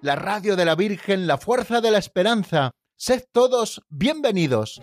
la radio de la Virgen, la fuerza de la esperanza. Sed todos bienvenidos.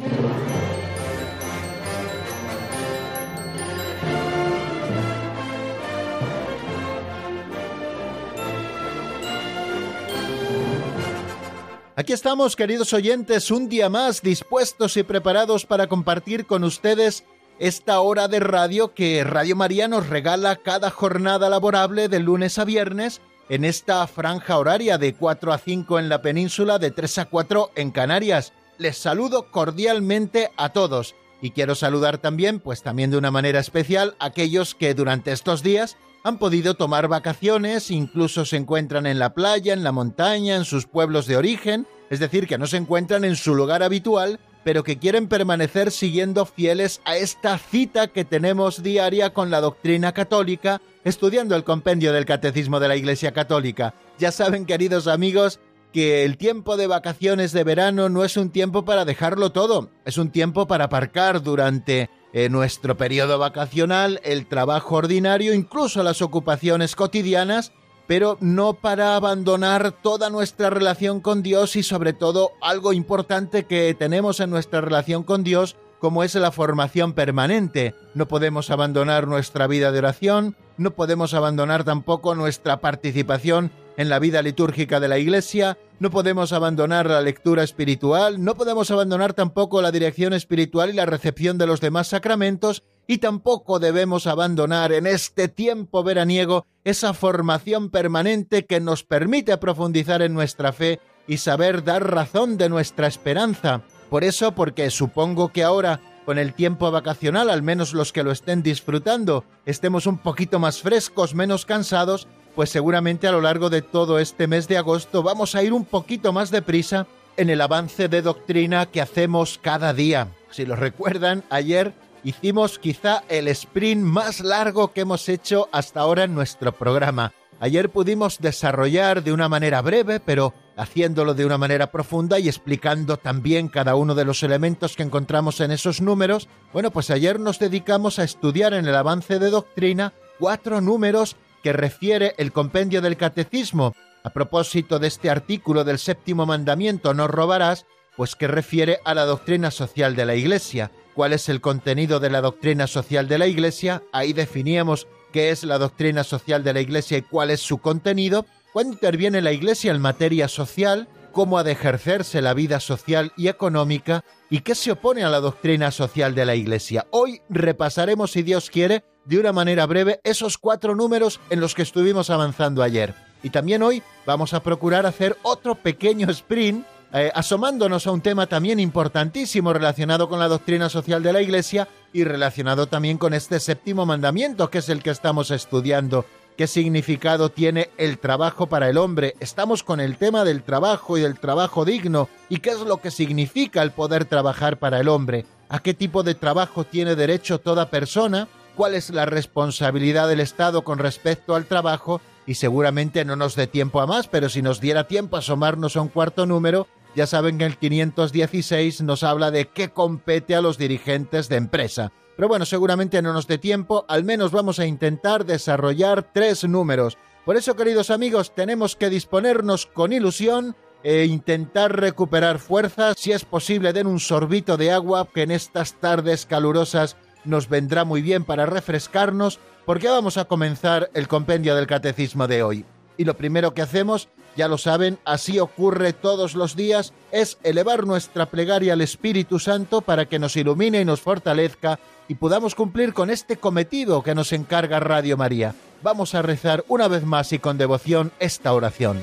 Aquí estamos, queridos oyentes, un día más dispuestos y preparados para compartir con ustedes esta hora de radio que Radio María nos regala cada jornada laborable de lunes a viernes en esta franja horaria de 4 a 5 en la península, de 3 a 4 en Canarias. Les saludo cordialmente a todos y quiero saludar también, pues también de una manera especial, a aquellos que durante estos días han podido tomar vacaciones, incluso se encuentran en la playa, en la montaña, en sus pueblos de origen, es decir, que no se encuentran en su lugar habitual, pero que quieren permanecer siguiendo fieles a esta cita que tenemos diaria con la doctrina católica, estudiando el compendio del Catecismo de la Iglesia Católica. Ya saben, queridos amigos, que el tiempo de vacaciones de verano no es un tiempo para dejarlo todo, es un tiempo para aparcar durante en nuestro periodo vacacional, el trabajo ordinario, incluso las ocupaciones cotidianas, pero no para abandonar toda nuestra relación con Dios y sobre todo algo importante que tenemos en nuestra relación con Dios, como es la formación permanente. No podemos abandonar nuestra vida de oración, no podemos abandonar tampoco nuestra participación en la vida litúrgica de la Iglesia, no podemos abandonar la lectura espiritual, no podemos abandonar tampoco la dirección espiritual y la recepción de los demás sacramentos, y tampoco debemos abandonar en este tiempo veraniego esa formación permanente que nos permite profundizar en nuestra fe y saber dar razón de nuestra esperanza. Por eso, porque supongo que ahora, con el tiempo vacacional, al menos los que lo estén disfrutando, estemos un poquito más frescos, menos cansados, pues seguramente a lo largo de todo este mes de agosto vamos a ir un poquito más deprisa en el avance de doctrina que hacemos cada día. Si lo recuerdan, ayer hicimos quizá el sprint más largo que hemos hecho hasta ahora en nuestro programa. Ayer pudimos desarrollar de una manera breve, pero haciéndolo de una manera profunda y explicando también cada uno de los elementos que encontramos en esos números, bueno, pues ayer nos dedicamos a estudiar en el avance de doctrina cuatro números que refiere el compendio del catecismo a propósito de este artículo del séptimo mandamiento no robarás, pues que refiere a la doctrina social de la Iglesia. ¿Cuál es el contenido de la doctrina social de la Iglesia? Ahí definíamos qué es la doctrina social de la Iglesia y cuál es su contenido. ¿Cuándo interviene la Iglesia en materia social? ¿Cómo ha de ejercerse la vida social y económica? ¿Y qué se opone a la doctrina social de la Iglesia? Hoy repasaremos, si Dios quiere, de una manera breve esos cuatro números en los que estuvimos avanzando ayer. Y también hoy vamos a procurar hacer otro pequeño sprint eh, asomándonos a un tema también importantísimo relacionado con la doctrina social de la Iglesia y relacionado también con este séptimo mandamiento que es el que estamos estudiando. ¿Qué significado tiene el trabajo para el hombre? Estamos con el tema del trabajo y del trabajo digno. ¿Y qué es lo que significa el poder trabajar para el hombre? ¿A qué tipo de trabajo tiene derecho toda persona? Cuál es la responsabilidad del Estado con respecto al trabajo y seguramente no nos dé tiempo a más, pero si nos diera tiempo a asomarnos a un cuarto número, ya saben que el 516 nos habla de qué compete a los dirigentes de empresa. Pero bueno, seguramente no nos dé tiempo, al menos vamos a intentar desarrollar tres números. Por eso, queridos amigos, tenemos que disponernos con ilusión e intentar recuperar fuerzas. Si es posible, den un sorbito de agua que en estas tardes calurosas nos vendrá muy bien para refrescarnos porque vamos a comenzar el compendio del catecismo de hoy. Y lo primero que hacemos, ya lo saben, así ocurre todos los días, es elevar nuestra plegaria al Espíritu Santo para que nos ilumine y nos fortalezca y podamos cumplir con este cometido que nos encarga Radio María. Vamos a rezar una vez más y con devoción esta oración.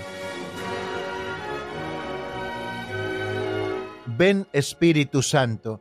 Ven Espíritu Santo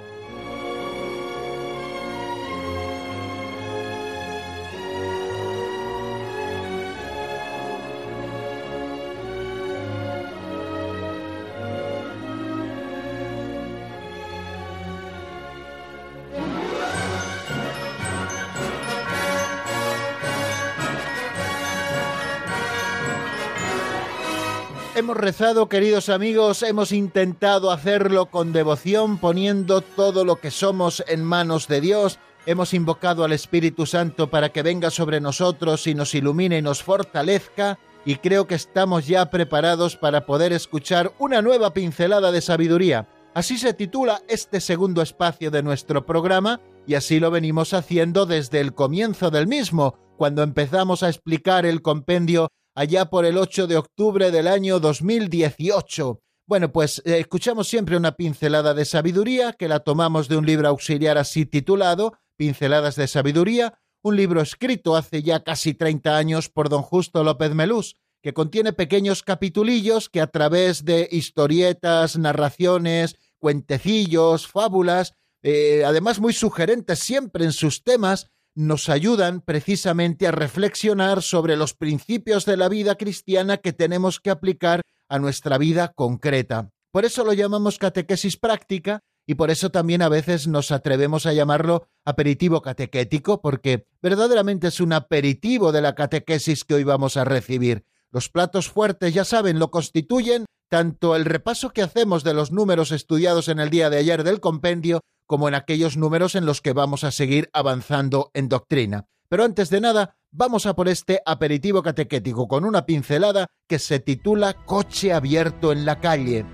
Hemos rezado, queridos amigos, hemos intentado hacerlo con devoción, poniendo todo lo que somos en manos de Dios. Hemos invocado al Espíritu Santo para que venga sobre nosotros y nos ilumine y nos fortalezca. Y creo que estamos ya preparados para poder escuchar una nueva pincelada de sabiduría. Así se titula este segundo espacio de nuestro programa y así lo venimos haciendo desde el comienzo del mismo, cuando empezamos a explicar el compendio allá por el 8 de octubre del año 2018. Bueno, pues eh, escuchamos siempre una pincelada de sabiduría que la tomamos de un libro auxiliar así titulado Pinceladas de Sabiduría, un libro escrito hace ya casi 30 años por don Justo López Melús, que contiene pequeños capitulillos que a través de historietas, narraciones, cuentecillos, fábulas, eh, además muy sugerentes siempre en sus temas, nos ayudan precisamente a reflexionar sobre los principios de la vida cristiana que tenemos que aplicar a nuestra vida concreta. Por eso lo llamamos catequesis práctica y por eso también a veces nos atrevemos a llamarlo aperitivo catequético, porque verdaderamente es un aperitivo de la catequesis que hoy vamos a recibir. Los platos fuertes, ya saben, lo constituyen tanto el repaso que hacemos de los números estudiados en el día de ayer del compendio como en aquellos números en los que vamos a seguir avanzando en doctrina. Pero antes de nada, vamos a por este aperitivo catequético con una pincelada que se titula Coche abierto en la calle.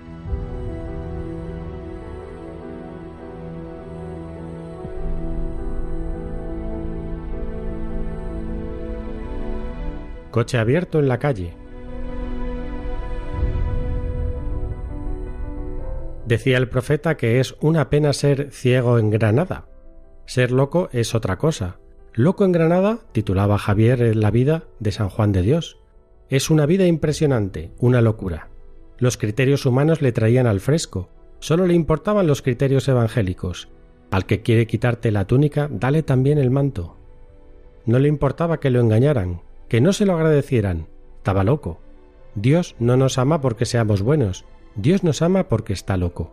Coche abierto en la calle. Decía el profeta que es una pena ser ciego en Granada. Ser loco es otra cosa. Loco en Granada, titulaba Javier en la vida de San Juan de Dios. Es una vida impresionante, una locura. Los criterios humanos le traían al fresco, solo le importaban los criterios evangélicos. Al que quiere quitarte la túnica, dale también el manto. No le importaba que lo engañaran, que no se lo agradecieran. Estaba loco. Dios no nos ama porque seamos buenos, Dios nos ama porque está loco.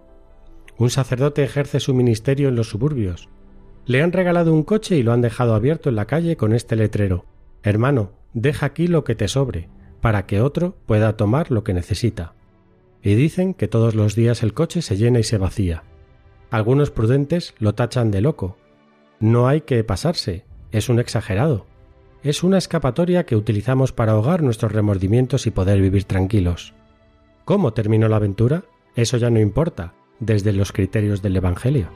Un sacerdote ejerce su ministerio en los suburbios. Le han regalado un coche y lo han dejado abierto en la calle con este letrero. Hermano, deja aquí lo que te sobre, para que otro pueda tomar lo que necesita. Y dicen que todos los días el coche se llena y se vacía. Algunos prudentes lo tachan de loco. No hay que pasarse, es un exagerado. Es una escapatoria que utilizamos para ahogar nuestros remordimientos y poder vivir tranquilos. ¿Cómo terminó la aventura? Eso ya no importa, desde los criterios del Evangelio.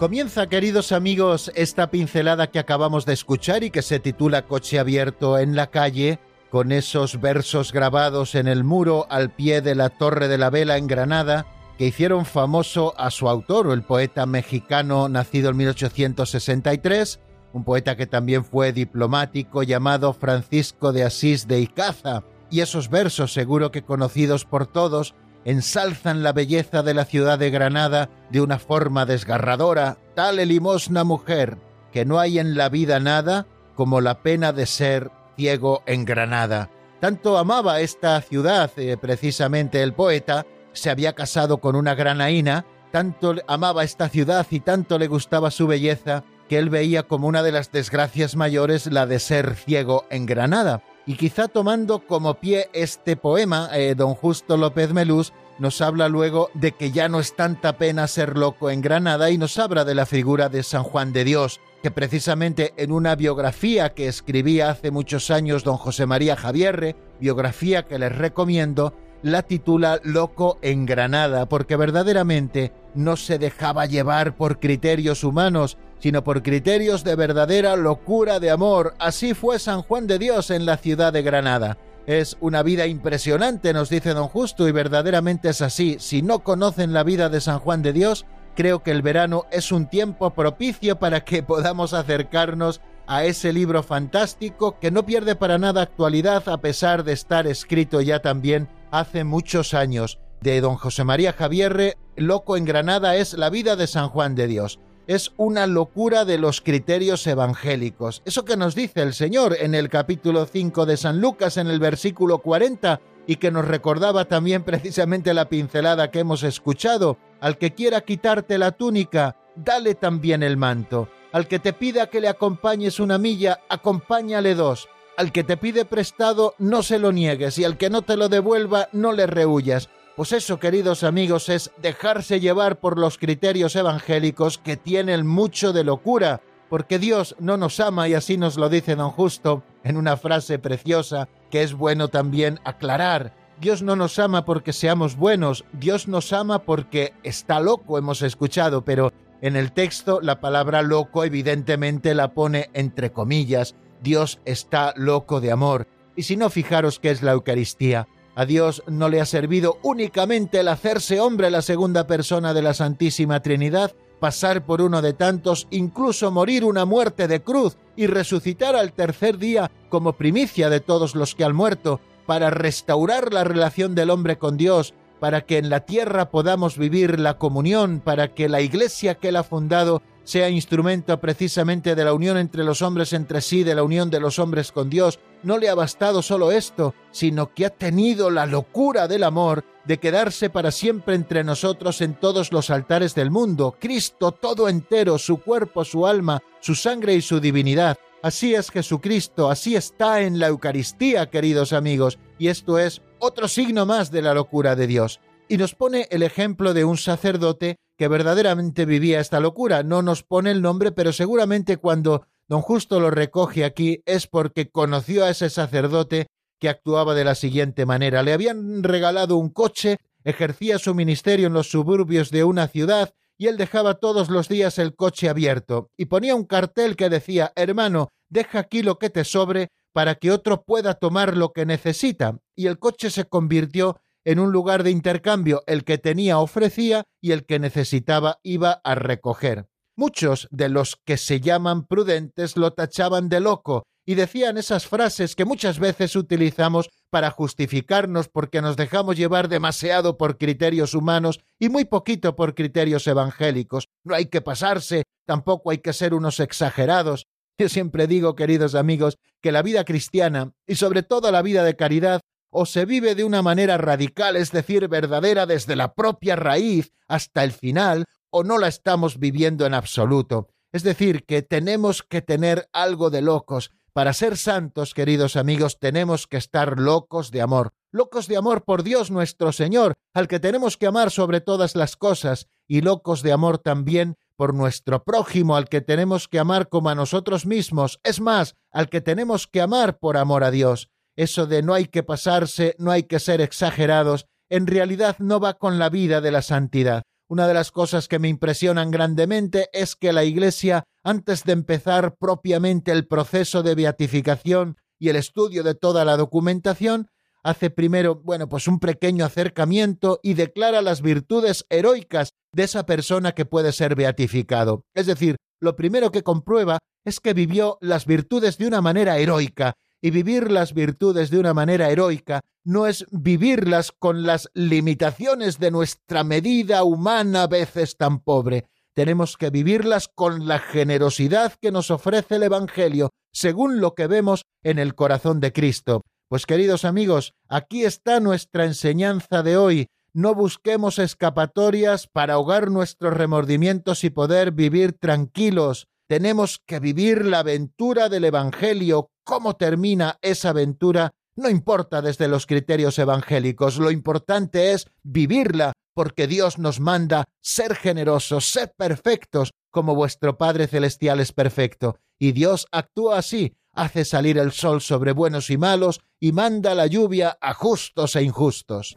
Comienza, queridos amigos, esta pincelada que acabamos de escuchar y que se titula Coche abierto en la calle, con esos versos grabados en el muro al pie de la Torre de la Vela en Granada, que hicieron famoso a su autor, el poeta mexicano nacido en 1863, un poeta que también fue diplomático llamado Francisco de Asís de Icaza, y esos versos, seguro que conocidos por todos, ensalzan la belleza de la ciudad de Granada de una forma desgarradora, tal limosna mujer, que no hay en la vida nada como la pena de ser ciego en Granada. Tanto amaba esta ciudad, eh, precisamente el poeta, se había casado con una granaína, tanto amaba esta ciudad y tanto le gustaba su belleza, que él veía como una de las desgracias mayores la de ser ciego en Granada. Y quizá tomando como pie este poema, eh, don Justo López Melús nos habla luego de que ya no es tanta pena ser loco en Granada y nos habla de la figura de San Juan de Dios, que precisamente en una biografía que escribía hace muchos años don José María Javierre, biografía que les recomiendo, la titula Loco en Granada, porque verdaderamente no se dejaba llevar por criterios humanos, sino por criterios de verdadera locura de amor. Así fue San Juan de Dios en la ciudad de Granada. es una vida impresionante, nos dice don Justo, y verdaderamente es así. Si no conocen la vida de San Juan de Dios, creo que el verano es un tiempo propicio para que podamos acercarnos a ese libro fantástico que no pierde para nada actualidad a pesar de estar escrito ya también hace muchos años. De don José María Javierre, Loco en Granada es la vida de San Juan de Dios. Es una locura de los criterios evangélicos. Eso que nos dice el Señor en el capítulo 5 de San Lucas en el versículo 40 y que nos recordaba también precisamente la pincelada que hemos escuchado. Al que quiera quitarte la túnica, dale también el manto. Al que te pida que le acompañes una milla, acompáñale dos. Al que te pide prestado, no se lo niegues, y al que no te lo devuelva, no le rehuyas. Pues eso, queridos amigos, es dejarse llevar por los criterios evangélicos que tienen mucho de locura, porque Dios no nos ama, y así nos lo dice don Justo en una frase preciosa que es bueno también aclarar. Dios no nos ama porque seamos buenos, Dios nos ama porque está loco, hemos escuchado, pero en el texto la palabra loco evidentemente la pone entre comillas. Dios está loco de amor. Y si no, fijaros qué es la Eucaristía. A Dios no le ha servido únicamente el hacerse hombre la segunda persona de la Santísima Trinidad, pasar por uno de tantos, incluso morir una muerte de cruz y resucitar al tercer día como primicia de todos los que han muerto, para restaurar la relación del hombre con Dios para que en la tierra podamos vivir la comunión, para que la iglesia que él ha fundado sea instrumento precisamente de la unión entre los hombres entre sí, de la unión de los hombres con Dios. No le ha bastado solo esto, sino que ha tenido la locura del amor de quedarse para siempre entre nosotros en todos los altares del mundo. Cristo todo entero, su cuerpo, su alma, su sangre y su divinidad. Así es Jesucristo, así está en la Eucaristía, queridos amigos, y esto es otro signo más de la locura de Dios. Y nos pone el ejemplo de un sacerdote que verdaderamente vivía esta locura. No nos pone el nombre, pero seguramente cuando don Justo lo recoge aquí es porque conoció a ese sacerdote que actuaba de la siguiente manera. Le habían regalado un coche, ejercía su ministerio en los suburbios de una ciudad y él dejaba todos los días el coche abierto y ponía un cartel que decía Hermano, deja aquí lo que te sobre para que otro pueda tomar lo que necesita, y el coche se convirtió en un lugar de intercambio, el que tenía ofrecía y el que necesitaba iba a recoger. Muchos de los que se llaman prudentes lo tachaban de loco y decían esas frases que muchas veces utilizamos para justificarnos porque nos dejamos llevar demasiado por criterios humanos y muy poquito por criterios evangélicos. No hay que pasarse, tampoco hay que ser unos exagerados, yo siempre digo, queridos amigos, que la vida cristiana, y sobre todo la vida de caridad, o se vive de una manera radical, es decir, verdadera desde la propia raíz hasta el final, o no la estamos viviendo en absoluto. Es decir, que tenemos que tener algo de locos. Para ser santos, queridos amigos, tenemos que estar locos de amor, locos de amor por Dios nuestro Señor, al que tenemos que amar sobre todas las cosas, y locos de amor también por nuestro prójimo al que tenemos que amar como a nosotros mismos, es más, al que tenemos que amar por amor a Dios. Eso de no hay que pasarse, no hay que ser exagerados, en realidad no va con la vida de la santidad. Una de las cosas que me impresionan grandemente es que la Iglesia, antes de empezar propiamente el proceso de beatificación y el estudio de toda la documentación, hace primero, bueno, pues un pequeño acercamiento y declara las virtudes heroicas de esa persona que puede ser beatificado. Es decir, lo primero que comprueba es que vivió las virtudes de una manera heroica, y vivir las virtudes de una manera heroica no es vivirlas con las limitaciones de nuestra medida humana a veces tan pobre. Tenemos que vivirlas con la generosidad que nos ofrece el Evangelio, según lo que vemos en el corazón de Cristo. Pues queridos amigos, aquí está nuestra enseñanza de hoy. No busquemos escapatorias para ahogar nuestros remordimientos y poder vivir tranquilos. Tenemos que vivir la aventura del Evangelio. ¿Cómo termina esa aventura? No importa desde los criterios evangélicos, lo importante es vivirla, porque Dios nos manda ser generosos, ser perfectos, como vuestro Padre Celestial es perfecto. Y Dios actúa así, hace salir el sol sobre buenos y malos y manda la lluvia a justos e injustos.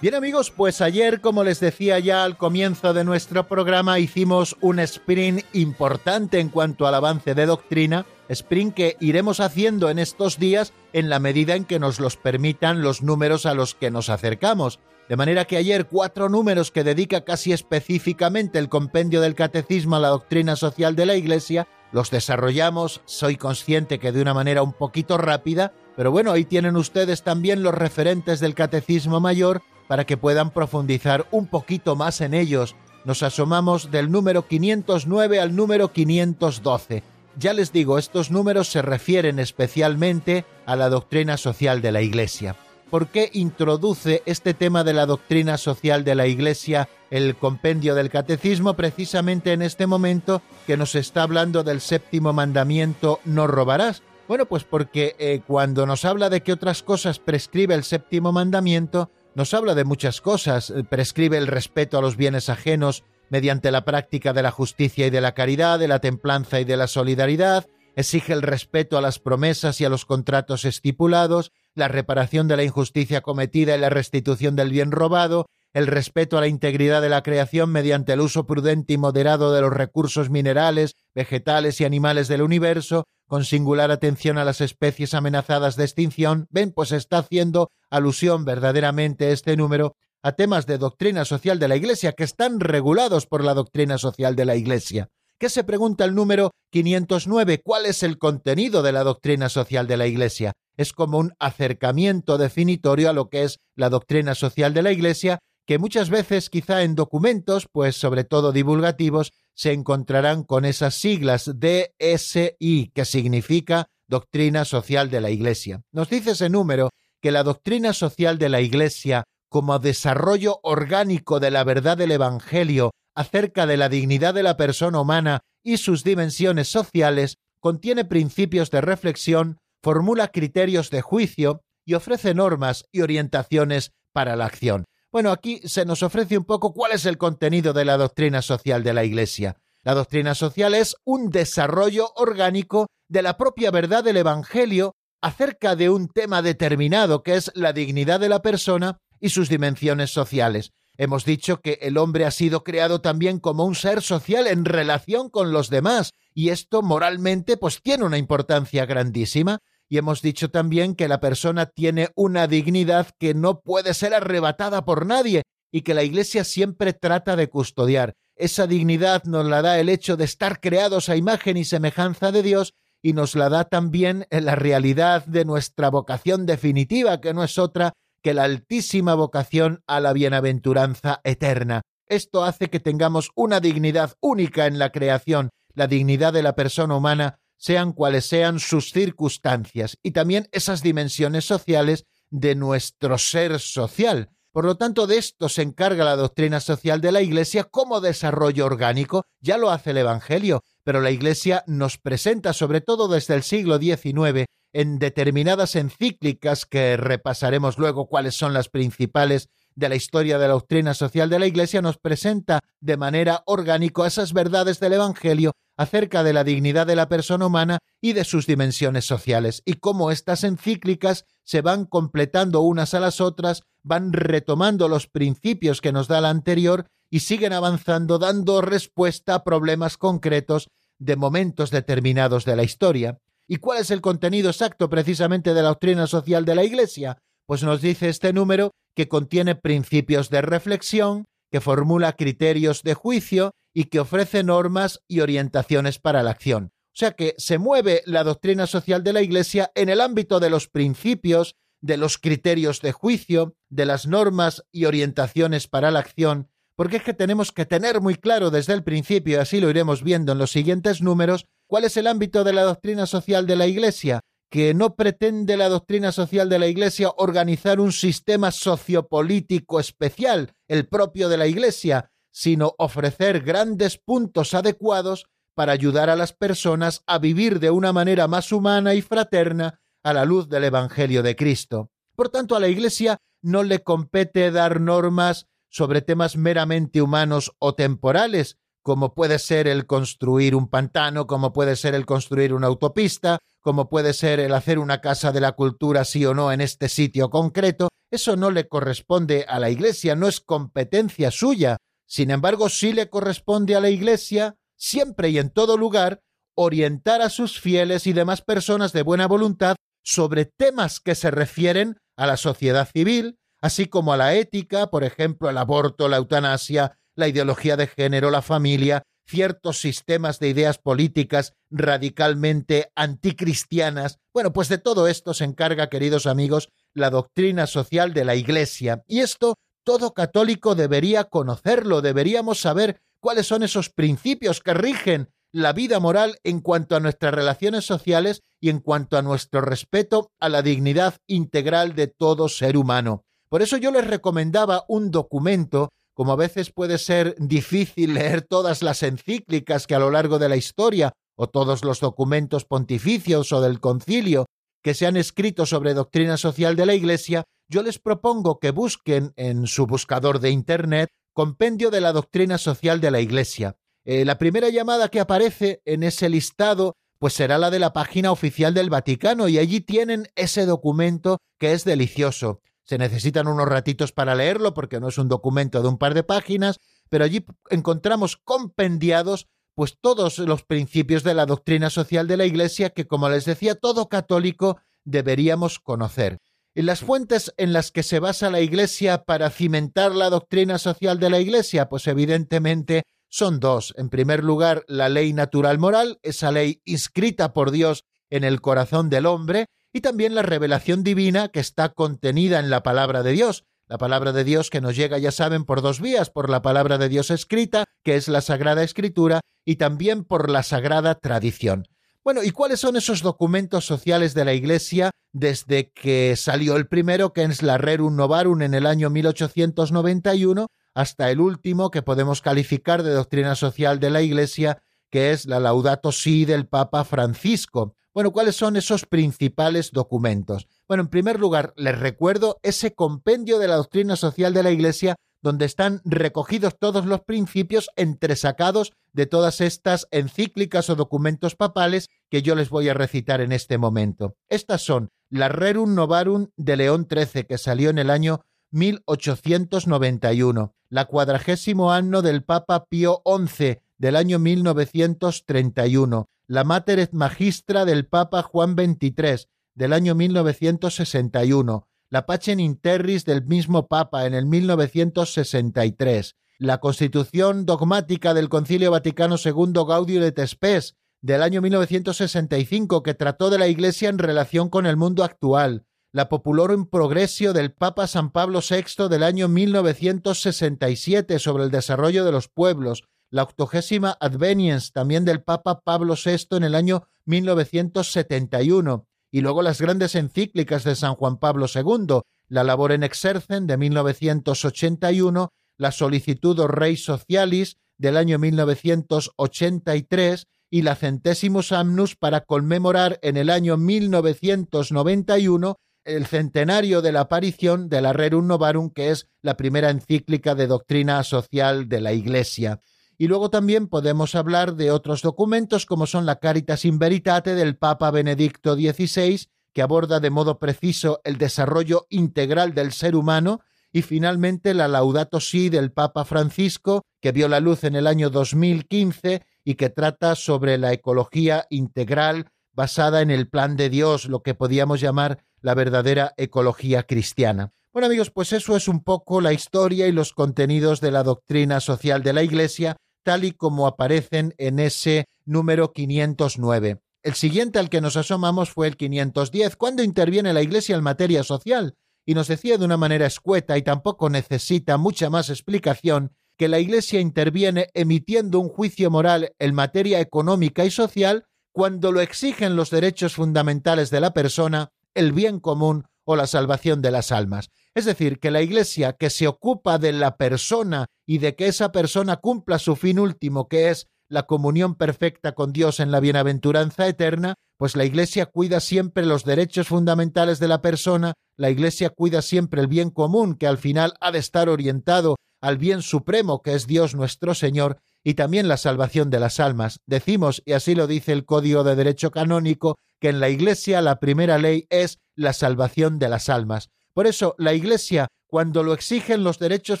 Bien amigos, pues ayer, como les decía ya al comienzo de nuestro programa, hicimos un sprint importante en cuanto al avance de doctrina, sprint que iremos haciendo en estos días en la medida en que nos los permitan los números a los que nos acercamos. De manera que ayer cuatro números que dedica casi específicamente el compendio del catecismo a la doctrina social de la Iglesia, los desarrollamos, soy consciente que de una manera un poquito rápida, pero bueno, ahí tienen ustedes también los referentes del catecismo mayor para que puedan profundizar un poquito más en ellos. Nos asomamos del número 509 al número 512. Ya les digo, estos números se refieren especialmente a la doctrina social de la Iglesia. ¿Por qué introduce este tema de la doctrina social de la Iglesia el compendio del catecismo precisamente en este momento que nos está hablando del séptimo mandamiento no robarás? Bueno, pues porque eh, cuando nos habla de qué otras cosas prescribe el séptimo mandamiento, nos habla de muchas cosas, eh, prescribe el respeto a los bienes ajenos mediante la práctica de la justicia y de la caridad, de la templanza y de la solidaridad, exige el respeto a las promesas y a los contratos estipulados, la reparación de la injusticia cometida y la restitución del bien robado, el respeto a la integridad de la creación mediante el uso prudente y moderado de los recursos minerales, vegetales y animales del universo, con singular atención a las especies amenazadas de extinción, ven, pues está haciendo alusión verdaderamente este número a temas de doctrina social de la Iglesia que están regulados por la doctrina social de la Iglesia. ¿Qué se pregunta el número 509? ¿Cuál es el contenido de la doctrina social de la Iglesia? Es como un acercamiento definitorio a lo que es la doctrina social de la Iglesia que muchas veces quizá en documentos, pues sobre todo divulgativos, se encontrarán con esas siglas DSI, que significa Doctrina Social de la Iglesia. Nos dice ese número que la doctrina social de la Iglesia, como desarrollo orgánico de la verdad del Evangelio acerca de la dignidad de la persona humana y sus dimensiones sociales, contiene principios de reflexión, formula criterios de juicio y ofrece normas y orientaciones para la acción. Bueno, aquí se nos ofrece un poco cuál es el contenido de la doctrina social de la Iglesia. La doctrina social es un desarrollo orgánico de la propia verdad del Evangelio acerca de un tema determinado que es la dignidad de la persona y sus dimensiones sociales. Hemos dicho que el hombre ha sido creado también como un ser social en relación con los demás, y esto moralmente pues tiene una importancia grandísima, y hemos dicho también que la persona tiene una dignidad que no puede ser arrebatada por nadie y que la Iglesia siempre trata de custodiar. Esa dignidad nos la da el hecho de estar creados a imagen y semejanza de Dios y nos la da también en la realidad de nuestra vocación definitiva, que no es otra que la altísima vocación a la bienaventuranza eterna. Esto hace que tengamos una dignidad única en la creación, la dignidad de la persona humana sean cuales sean sus circunstancias y también esas dimensiones sociales de nuestro ser social. Por lo tanto, de esto se encarga la doctrina social de la Iglesia como desarrollo orgánico, ya lo hace el Evangelio, pero la Iglesia nos presenta, sobre todo desde el siglo XIX, en determinadas encíclicas que repasaremos luego cuáles son las principales de la historia de la doctrina social de la Iglesia, nos presenta de manera orgánica esas verdades del Evangelio acerca de la dignidad de la persona humana y de sus dimensiones sociales, y cómo estas encíclicas se van completando unas a las otras, van retomando los principios que nos da la anterior y siguen avanzando dando respuesta a problemas concretos de momentos determinados de la historia. ¿Y cuál es el contenido exacto precisamente de la doctrina social de la Iglesia? Pues nos dice este número que contiene principios de reflexión, que formula criterios de juicio y que ofrece normas y orientaciones para la acción. O sea que se mueve la doctrina social de la Iglesia en el ámbito de los principios, de los criterios de juicio, de las normas y orientaciones para la acción, porque es que tenemos que tener muy claro desde el principio, y así lo iremos viendo en los siguientes números, cuál es el ámbito de la doctrina social de la Iglesia, que no pretende la doctrina social de la Iglesia organizar un sistema sociopolítico especial, el propio de la Iglesia, sino ofrecer grandes puntos adecuados para ayudar a las personas a vivir de una manera más humana y fraterna a la luz del Evangelio de Cristo. Por tanto, a la Iglesia no le compete dar normas sobre temas meramente humanos o temporales, como puede ser el construir un pantano, como puede ser el construir una autopista, como puede ser el hacer una casa de la cultura sí o no en este sitio concreto. Eso no le corresponde a la Iglesia, no es competencia suya. Sin embargo, sí le corresponde a la Iglesia, siempre y en todo lugar, orientar a sus fieles y demás personas de buena voluntad sobre temas que se refieren a la sociedad civil, así como a la ética, por ejemplo, el aborto, la eutanasia, la ideología de género, la familia, ciertos sistemas de ideas políticas radicalmente anticristianas. Bueno, pues de todo esto se encarga, queridos amigos, la doctrina social de la Iglesia. Y esto todo católico debería conocerlo, deberíamos saber cuáles son esos principios que rigen la vida moral en cuanto a nuestras relaciones sociales y en cuanto a nuestro respeto a la dignidad integral de todo ser humano. Por eso yo les recomendaba un documento como a veces puede ser difícil leer todas las encíclicas que a lo largo de la historia o todos los documentos pontificios o del concilio que se han escrito sobre doctrina social de la Iglesia, yo les propongo que busquen en su buscador de Internet Compendio de la Doctrina Social de la Iglesia. Eh, la primera llamada que aparece en ese listado pues será la de la página oficial del Vaticano y allí tienen ese documento que es delicioso. Se necesitan unos ratitos para leerlo porque no es un documento de un par de páginas, pero allí encontramos compendiados pues todos los principios de la doctrina social de la Iglesia que, como les decía, todo católico deberíamos conocer. Las fuentes en las que se basa la Iglesia para cimentar la doctrina social de la Iglesia, pues evidentemente son dos. En primer lugar, la ley natural moral, esa ley inscrita por Dios en el corazón del hombre, y también la revelación divina que está contenida en la palabra de Dios. La palabra de Dios que nos llega, ya saben, por dos vías, por la palabra de Dios escrita, que es la Sagrada Escritura, y también por la Sagrada Tradición. Bueno, ¿y cuáles son esos documentos sociales de la Iglesia desde que salió el primero, que es la Rerum Novarum en el año 1891, hasta el último que podemos calificar de doctrina social de la Iglesia, que es la Laudato Si del Papa Francisco? Bueno, ¿cuáles son esos principales documentos? Bueno, en primer lugar, les recuerdo ese compendio de la doctrina social de la Iglesia donde están recogidos todos los principios entresacados de todas estas encíclicas o documentos papales que yo les voy a recitar en este momento. Estas son la Rerum Novarum de León XIII, que salió en el año 1891, la cuadragésimo anno del Papa Pío XI del año 1931, la Mater et Magistra del Papa Juan XXIII del año 1961, la Pacem in Terris del mismo Papa en el 1963, la Constitución dogmática del Concilio Vaticano II Gaudio et Spes del año 1965 que trató de la Iglesia en relación con el mundo actual, la Populorum Progressio del Papa San Pablo VI del año 1967 sobre el desarrollo de los pueblos, la octogésima Advenience también del Papa Pablo VI en el año 1971, y luego las grandes encíclicas de San Juan Pablo II, la Labor en Exercen de 1981, la Solicitudo Rei Socialis del año 1983 y la Centésimos Amnus para conmemorar en el año 1991 el centenario de la aparición de la Rerum Novarum, que es la primera encíclica de doctrina social de la Iglesia. Y luego también podemos hablar de otros documentos como son la Caritas in Veritate del Papa Benedicto XVI, que aborda de modo preciso el desarrollo integral del ser humano, y finalmente la Laudato Si del Papa Francisco, que vio la luz en el año 2015 y que trata sobre la ecología integral basada en el plan de Dios, lo que podíamos llamar la verdadera ecología cristiana. Bueno amigos, pues eso es un poco la historia y los contenidos de la doctrina social de la Iglesia, tal y como aparecen en ese número 509. El siguiente al que nos asomamos fue el 510, cuando interviene la Iglesia en materia social, y nos decía de una manera escueta y tampoco necesita mucha más explicación que la Iglesia interviene emitiendo un juicio moral en materia económica y social cuando lo exigen los derechos fundamentales de la persona, el bien común o la salvación de las almas. Es decir, que la Iglesia que se ocupa de la persona y de que esa persona cumpla su fin último, que es la comunión perfecta con Dios en la bienaventuranza eterna, pues la Iglesia cuida siempre los derechos fundamentales de la persona, la Iglesia cuida siempre el bien común, que al final ha de estar orientado al bien supremo, que es Dios nuestro Señor, y también la salvación de las almas. Decimos, y así lo dice el Código de Derecho Canónico, que en la Iglesia la primera ley es la salvación de las almas. Por eso, la Iglesia, cuando lo exigen los derechos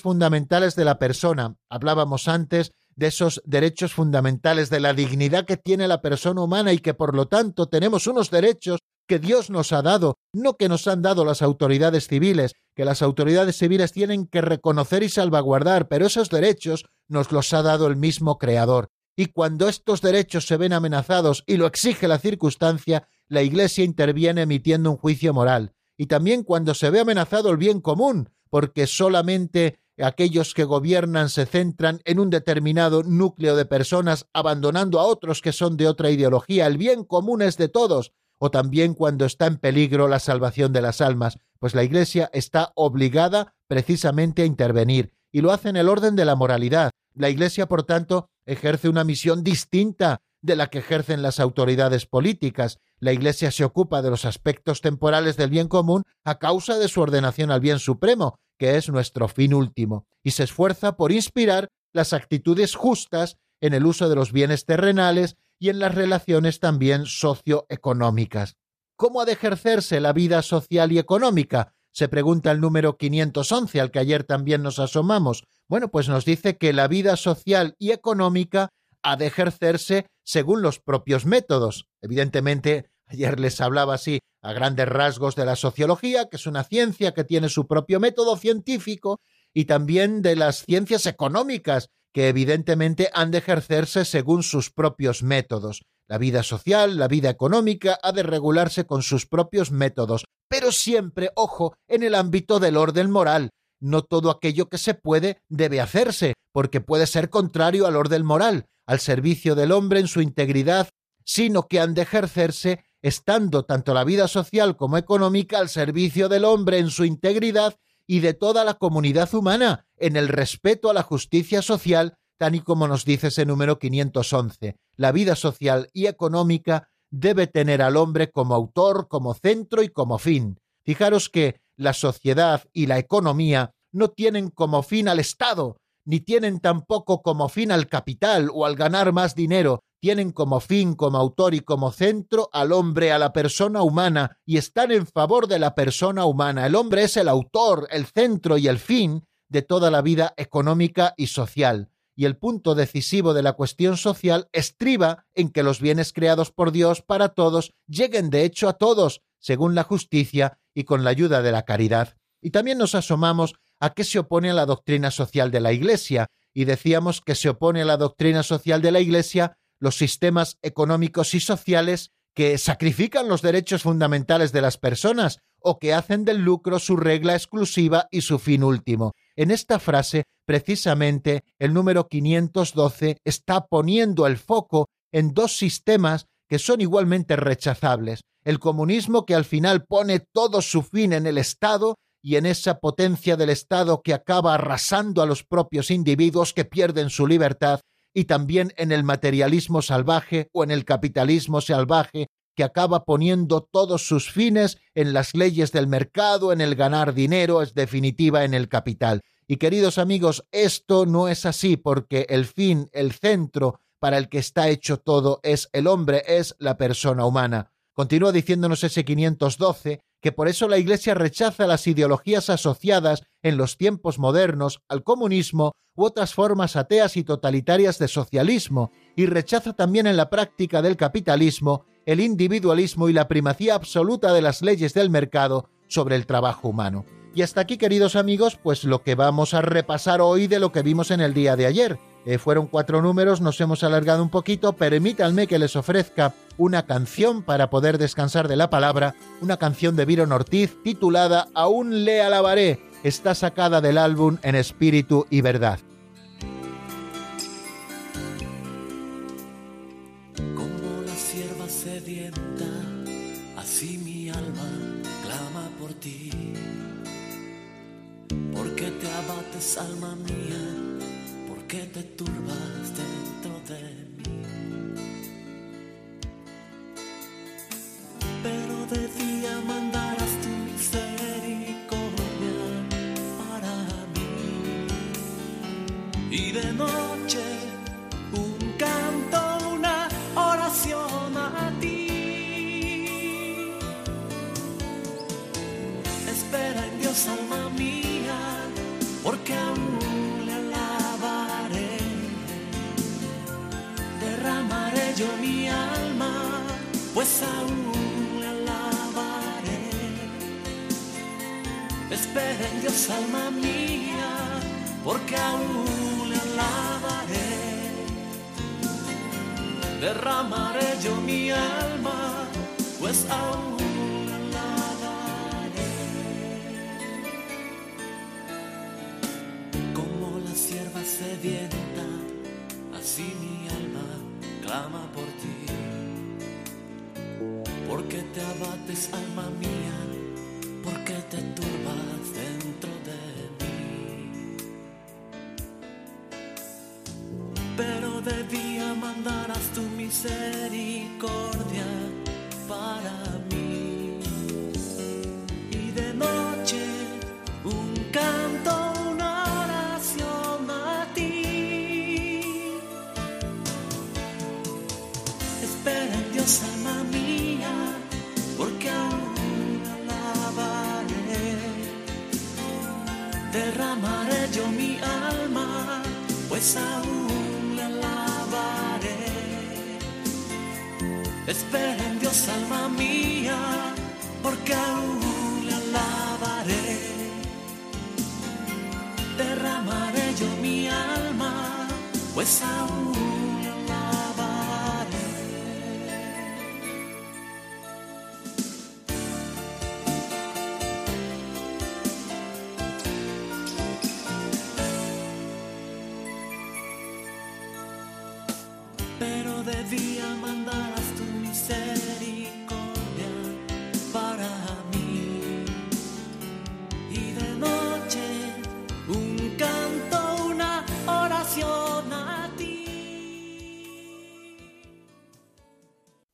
fundamentales de la persona, hablábamos antes de esos derechos fundamentales, de la dignidad que tiene la persona humana y que por lo tanto tenemos unos derechos que Dios nos ha dado, no que nos han dado las autoridades civiles, que las autoridades civiles tienen que reconocer y salvaguardar, pero esos derechos nos los ha dado el mismo Creador. Y cuando estos derechos se ven amenazados y lo exige la circunstancia, la Iglesia interviene emitiendo un juicio moral. Y también cuando se ve amenazado el bien común, porque solamente aquellos que gobiernan se centran en un determinado núcleo de personas, abandonando a otros que son de otra ideología. El bien común es de todos, o también cuando está en peligro la salvación de las almas, pues la Iglesia está obligada precisamente a intervenir, y lo hace en el orden de la moralidad. La Iglesia, por tanto, ejerce una misión distinta de la que ejercen las autoridades políticas. La Iglesia se ocupa de los aspectos temporales del bien común a causa de su ordenación al bien supremo, que es nuestro fin último, y se esfuerza por inspirar las actitudes justas en el uso de los bienes terrenales y en las relaciones también socioeconómicas. ¿Cómo ha de ejercerse la vida social y económica? Se pregunta el número 511, al que ayer también nos asomamos. Bueno, pues nos dice que la vida social y económica ha de ejercerse según los propios métodos. Evidentemente, ayer les hablaba así a grandes rasgos de la sociología, que es una ciencia que tiene su propio método científico, y también de las ciencias económicas, que evidentemente han de ejercerse según sus propios métodos. La vida social, la vida económica ha de regularse con sus propios métodos, pero siempre, ojo, en el ámbito del orden moral. No todo aquello que se puede debe hacerse, porque puede ser contrario al orden moral, al servicio del hombre en su integridad, sino que han de ejercerse estando tanto la vida social como económica al servicio del hombre en su integridad y de toda la comunidad humana, en el respeto a la justicia social, tal y como nos dice ese número 511. La vida social y económica debe tener al hombre como autor, como centro y como fin. Fijaros que la sociedad y la economía no tienen como fin al Estado, ni tienen tampoco como fin al capital o al ganar más dinero, tienen como fin, como autor y como centro al hombre, a la persona humana, y están en favor de la persona humana. El hombre es el autor, el centro y el fin de toda la vida económica y social. Y el punto decisivo de la cuestión social estriba en que los bienes creados por Dios para todos lleguen de hecho a todos, según la justicia y con la ayuda de la caridad. Y también nos asomamos a qué se opone a la doctrina social de la Iglesia, y decíamos que se opone a la doctrina social de la Iglesia los sistemas económicos y sociales que sacrifican los derechos fundamentales de las personas o que hacen del lucro su regla exclusiva y su fin último. En esta frase, precisamente, el número 512 está poniendo el foco en dos sistemas que son igualmente rechazables. El comunismo que al final pone todo su fin en el Estado y en esa potencia del Estado que acaba arrasando a los propios individuos que pierden su libertad, y también en el materialismo salvaje o en el capitalismo salvaje que acaba poniendo todos sus fines en las leyes del mercado, en el ganar dinero, es definitiva en el capital. Y queridos amigos, esto no es así porque el fin, el centro para el que está hecho todo es el hombre, es la persona humana. Continúa diciéndonos ese 512 que por eso la Iglesia rechaza las ideologías asociadas en los tiempos modernos al comunismo u otras formas ateas y totalitarias de socialismo, y rechaza también en la práctica del capitalismo el individualismo y la primacía absoluta de las leyes del mercado sobre el trabajo humano. Y hasta aquí, queridos amigos, pues lo que vamos a repasar hoy de lo que vimos en el día de ayer. Eh, fueron cuatro números, nos hemos alargado un poquito, permítanme que les ofrezca una canción para poder descansar de la palabra, una canción de Viron Ortiz titulada Aún le alabaré, está sacada del álbum En Espíritu y Verdad. Como la sierva sedienta, así mi alma clama por ti. Porque te abates, alma De día mandarás tu misericordia para mí. Y de noche un canto, una oración a ti. Espera en Dios, alma mía, porque aún le alabaré. Derramaré yo mi alma, pues aún Espera en Dios, alma mía, porque aún le alabaré. Derramaré yo mi alma, pues aún sedienta, así mi alma clama por ti. Porque te abates, alma mía, mandarás tu misericordia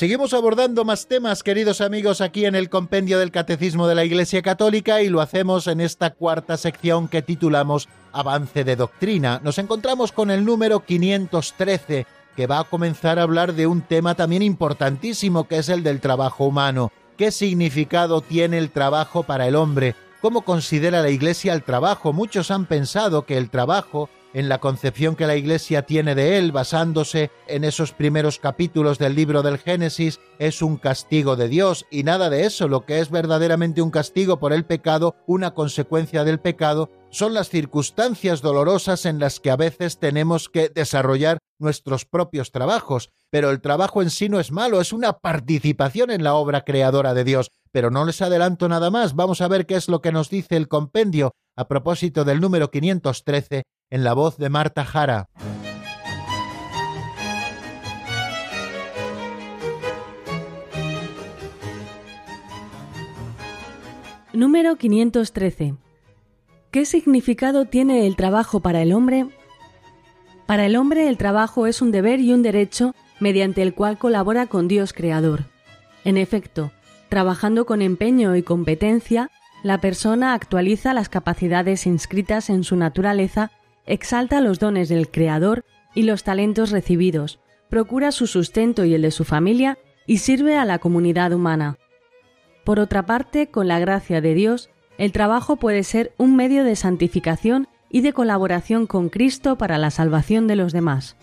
Seguimos abordando más temas, queridos amigos, aquí en el Compendio del Catecismo de la Iglesia Católica y lo hacemos en esta cuarta sección que titulamos Avance de Doctrina. Nos encontramos con el número 513, que va a comenzar a hablar de un tema también importantísimo, que es el del trabajo humano. ¿Qué significado tiene el trabajo para el hombre? ¿Cómo considera la Iglesia el trabajo? Muchos han pensado que el trabajo en la concepción que la Iglesia tiene de él, basándose en esos primeros capítulos del libro del Génesis, es un castigo de Dios. Y nada de eso, lo que es verdaderamente un castigo por el pecado, una consecuencia del pecado, son las circunstancias dolorosas en las que a veces tenemos que desarrollar nuestros propios trabajos, pero el trabajo en sí no es malo, es una participación en la obra creadora de Dios. Pero no les adelanto nada más, vamos a ver qué es lo que nos dice el compendio a propósito del número 513 en la voz de Marta Jara. Número 513. ¿Qué significado tiene el trabajo para el hombre? Para el hombre el trabajo es un deber y un derecho mediante el cual colabora con Dios Creador. En efecto, trabajando con empeño y competencia, la persona actualiza las capacidades inscritas en su naturaleza, exalta los dones del Creador y los talentos recibidos, procura su sustento y el de su familia y sirve a la comunidad humana. Por otra parte, con la gracia de Dios, el trabajo puede ser un medio de santificación y de colaboración con Cristo para la salvación de los demás.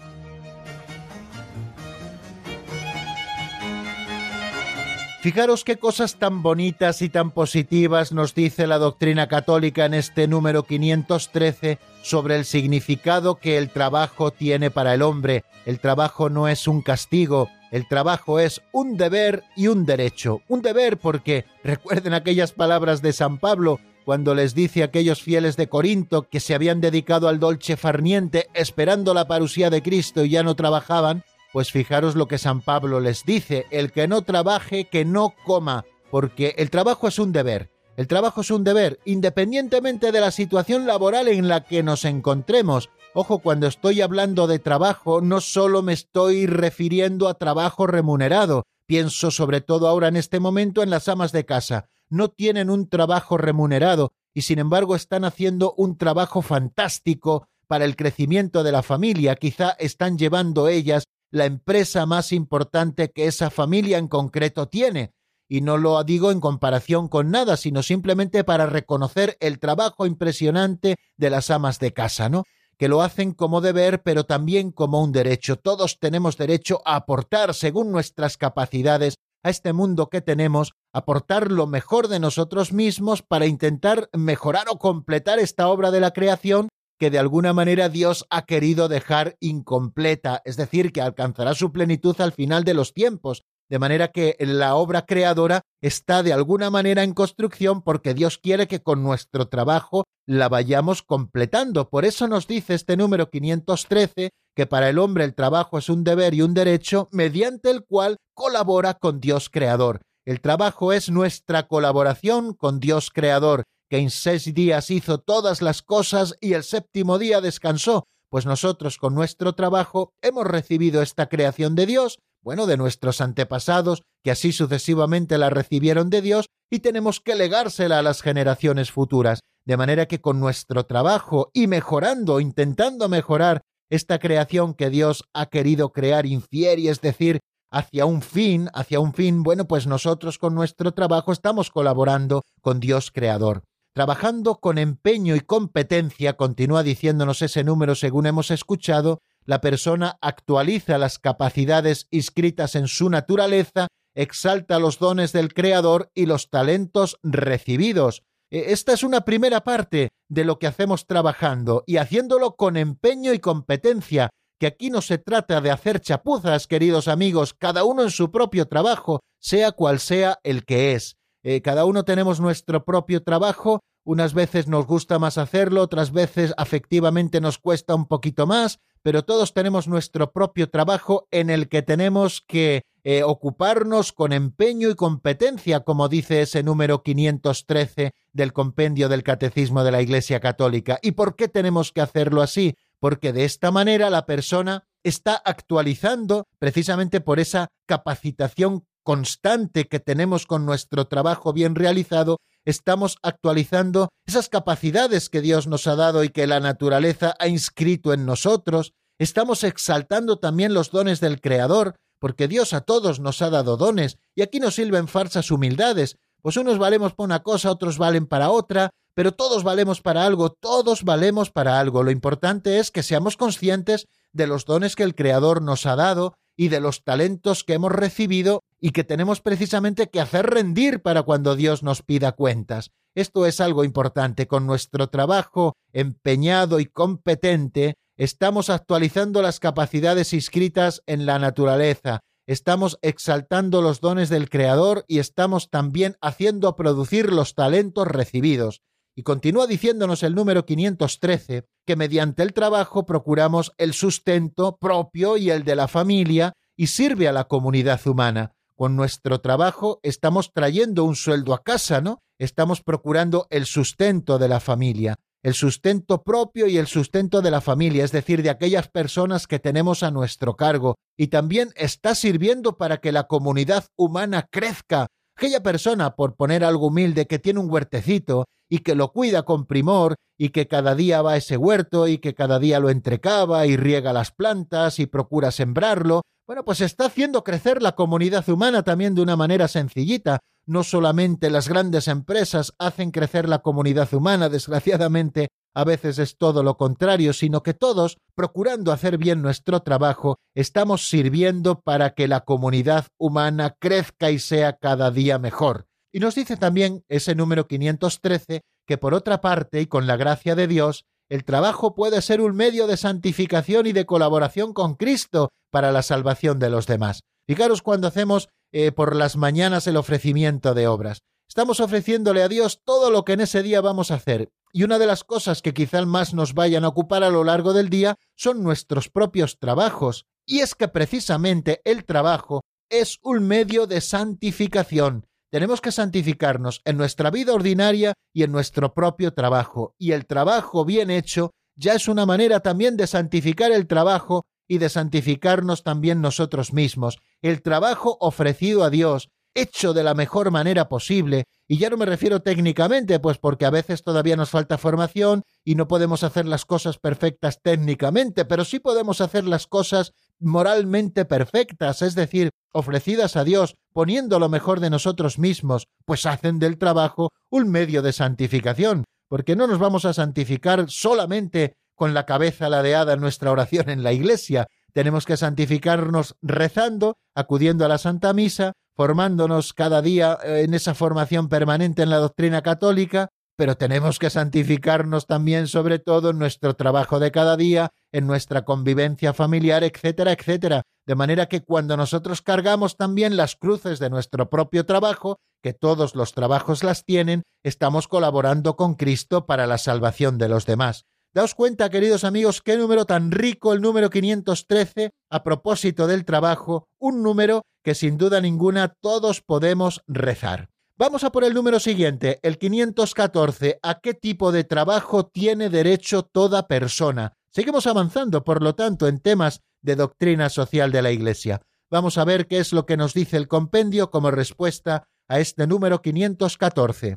Fijaros qué cosas tan bonitas y tan positivas nos dice la doctrina católica en este número 513 sobre el significado que el trabajo tiene para el hombre. El trabajo no es un castigo, el trabajo es un deber y un derecho. Un deber porque, recuerden aquellas palabras de San Pablo, cuando les dice a aquellos fieles de Corinto que se habían dedicado al dolce farniente esperando la parusía de Cristo y ya no trabajaban, pues fijaros lo que San Pablo les dice, el que no trabaje, que no coma, porque el trabajo es un deber. El trabajo es un deber, independientemente de la situación laboral en la que nos encontremos. Ojo, cuando estoy hablando de trabajo, no solo me estoy refiriendo a trabajo remunerado, pienso sobre todo ahora en este momento en las amas de casa. No tienen un trabajo remunerado y sin embargo están haciendo un trabajo fantástico para el crecimiento de la familia. Quizá están llevando ellas la empresa más importante que esa familia en concreto tiene. Y no lo digo en comparación con nada, sino simplemente para reconocer el trabajo impresionante de las amas de casa, ¿no? que lo hacen como deber, pero también como un derecho. Todos tenemos derecho a aportar, según nuestras capacidades, a este mundo que tenemos, aportar lo mejor de nosotros mismos para intentar mejorar o completar esta obra de la creación que de alguna manera Dios ha querido dejar incompleta, es decir, que alcanzará su plenitud al final de los tiempos, de manera que la obra creadora está de alguna manera en construcción porque Dios quiere que con nuestro trabajo la vayamos completando. Por eso nos dice este número 513 que para el hombre el trabajo es un deber y un derecho mediante el cual colabora con Dios creador. El trabajo es nuestra colaboración con Dios creador que en seis días hizo todas las cosas y el séptimo día descansó, pues nosotros con nuestro trabajo hemos recibido esta creación de Dios, bueno, de nuestros antepasados, que así sucesivamente la recibieron de Dios, y tenemos que legársela a las generaciones futuras, de manera que con nuestro trabajo y mejorando, intentando mejorar esta creación que Dios ha querido crear infieri, es decir, hacia un fin, hacia un fin, bueno, pues nosotros con nuestro trabajo estamos colaborando con Dios creador. Trabajando con empeño y competencia, continúa diciéndonos ese número según hemos escuchado, la persona actualiza las capacidades inscritas en su naturaleza, exalta los dones del Creador y los talentos recibidos. E, esta es una primera parte de lo que hacemos trabajando y haciéndolo con empeño y competencia, que aquí no se trata de hacer chapuzas, queridos amigos, cada uno en su propio trabajo, sea cual sea el que es. Eh, cada uno tenemos nuestro propio trabajo, unas veces nos gusta más hacerlo, otras veces afectivamente nos cuesta un poquito más, pero todos tenemos nuestro propio trabajo en el que tenemos que eh, ocuparnos con empeño y competencia, como dice ese número 513 del compendio del Catecismo de la Iglesia Católica. ¿Y por qué tenemos que hacerlo así? Porque de esta manera la persona está actualizando precisamente por esa capacitación constante que tenemos con nuestro trabajo bien realizado, estamos actualizando esas capacidades que Dios nos ha dado y que la naturaleza ha inscrito en nosotros, estamos exaltando también los dones del Creador, porque Dios a todos nos ha dado dones, y aquí nos sirven falsas humildades, pues unos valemos para una cosa, otros valen para otra, pero todos valemos para algo, todos valemos para algo. Lo importante es que seamos conscientes de los dones que el Creador nos ha dado y de los talentos que hemos recibido y que tenemos precisamente que hacer rendir para cuando Dios nos pida cuentas. Esto es algo importante. Con nuestro trabajo empeñado y competente, estamos actualizando las capacidades inscritas en la naturaleza, estamos exaltando los dones del Creador y estamos también haciendo producir los talentos recibidos. Y continúa diciéndonos el número 513 que mediante el trabajo procuramos el sustento propio y el de la familia y sirve a la comunidad humana. Con nuestro trabajo estamos trayendo un sueldo a casa, ¿no? Estamos procurando el sustento de la familia, el sustento propio y el sustento de la familia, es decir, de aquellas personas que tenemos a nuestro cargo, y también está sirviendo para que la comunidad humana crezca. Aquella persona, por poner algo humilde, que tiene un huertecito y que lo cuida con primor y que cada día va a ese huerto y que cada día lo entrecava y riega las plantas y procura sembrarlo, bueno, pues está haciendo crecer la comunidad humana también de una manera sencillita. No solamente las grandes empresas hacen crecer la comunidad humana, desgraciadamente a veces es todo lo contrario, sino que todos, procurando hacer bien nuestro trabajo, estamos sirviendo para que la comunidad humana crezca y sea cada día mejor. Y nos dice también ese número 513 que por otra parte, y con la gracia de Dios, el trabajo puede ser un medio de santificación y de colaboración con Cristo para la salvación de los demás. Fijaros cuando hacemos eh, por las mañanas el ofrecimiento de obras. Estamos ofreciéndole a Dios todo lo que en ese día vamos a hacer. Y una de las cosas que quizá más nos vayan a ocupar a lo largo del día son nuestros propios trabajos. Y es que precisamente el trabajo es un medio de santificación. Tenemos que santificarnos en nuestra vida ordinaria y en nuestro propio trabajo. Y el trabajo bien hecho ya es una manera también de santificar el trabajo y de santificarnos también nosotros mismos. El trabajo ofrecido a Dios, hecho de la mejor manera posible, y ya no me refiero técnicamente, pues porque a veces todavía nos falta formación y no podemos hacer las cosas perfectas técnicamente, pero sí podemos hacer las cosas moralmente perfectas, es decir, ofrecidas a Dios, poniendo lo mejor de nosotros mismos, pues hacen del trabajo un medio de santificación, porque no nos vamos a santificar solamente con la cabeza ladeada en nuestra oración en la iglesia, tenemos que santificarnos rezando, acudiendo a la Santa Misa, formándonos cada día eh, en esa formación permanente en la doctrina católica, pero tenemos que santificarnos también sobre todo en nuestro trabajo de cada día, en nuestra convivencia familiar, etcétera, etcétera. De manera que cuando nosotros cargamos también las cruces de nuestro propio trabajo, que todos los trabajos las tienen, estamos colaborando con Cristo para la salvación de los demás. Daos cuenta, queridos amigos, qué número tan rico el número 513 a propósito del trabajo, un número que sin duda ninguna todos podemos rezar. Vamos a por el número siguiente, el 514. ¿A qué tipo de trabajo tiene derecho toda persona? Seguimos avanzando, por lo tanto, en temas de doctrina social de la Iglesia. Vamos a ver qué es lo que nos dice el compendio como respuesta a este número 514.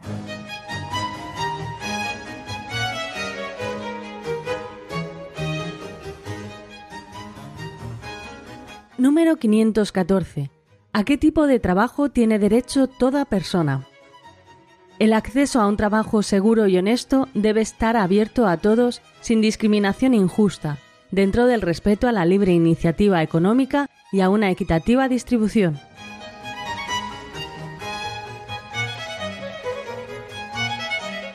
Número 514. ¿A qué tipo de trabajo tiene derecho toda persona? El acceso a un trabajo seguro y honesto debe estar abierto a todos sin discriminación injusta, dentro del respeto a la libre iniciativa económica y a una equitativa distribución.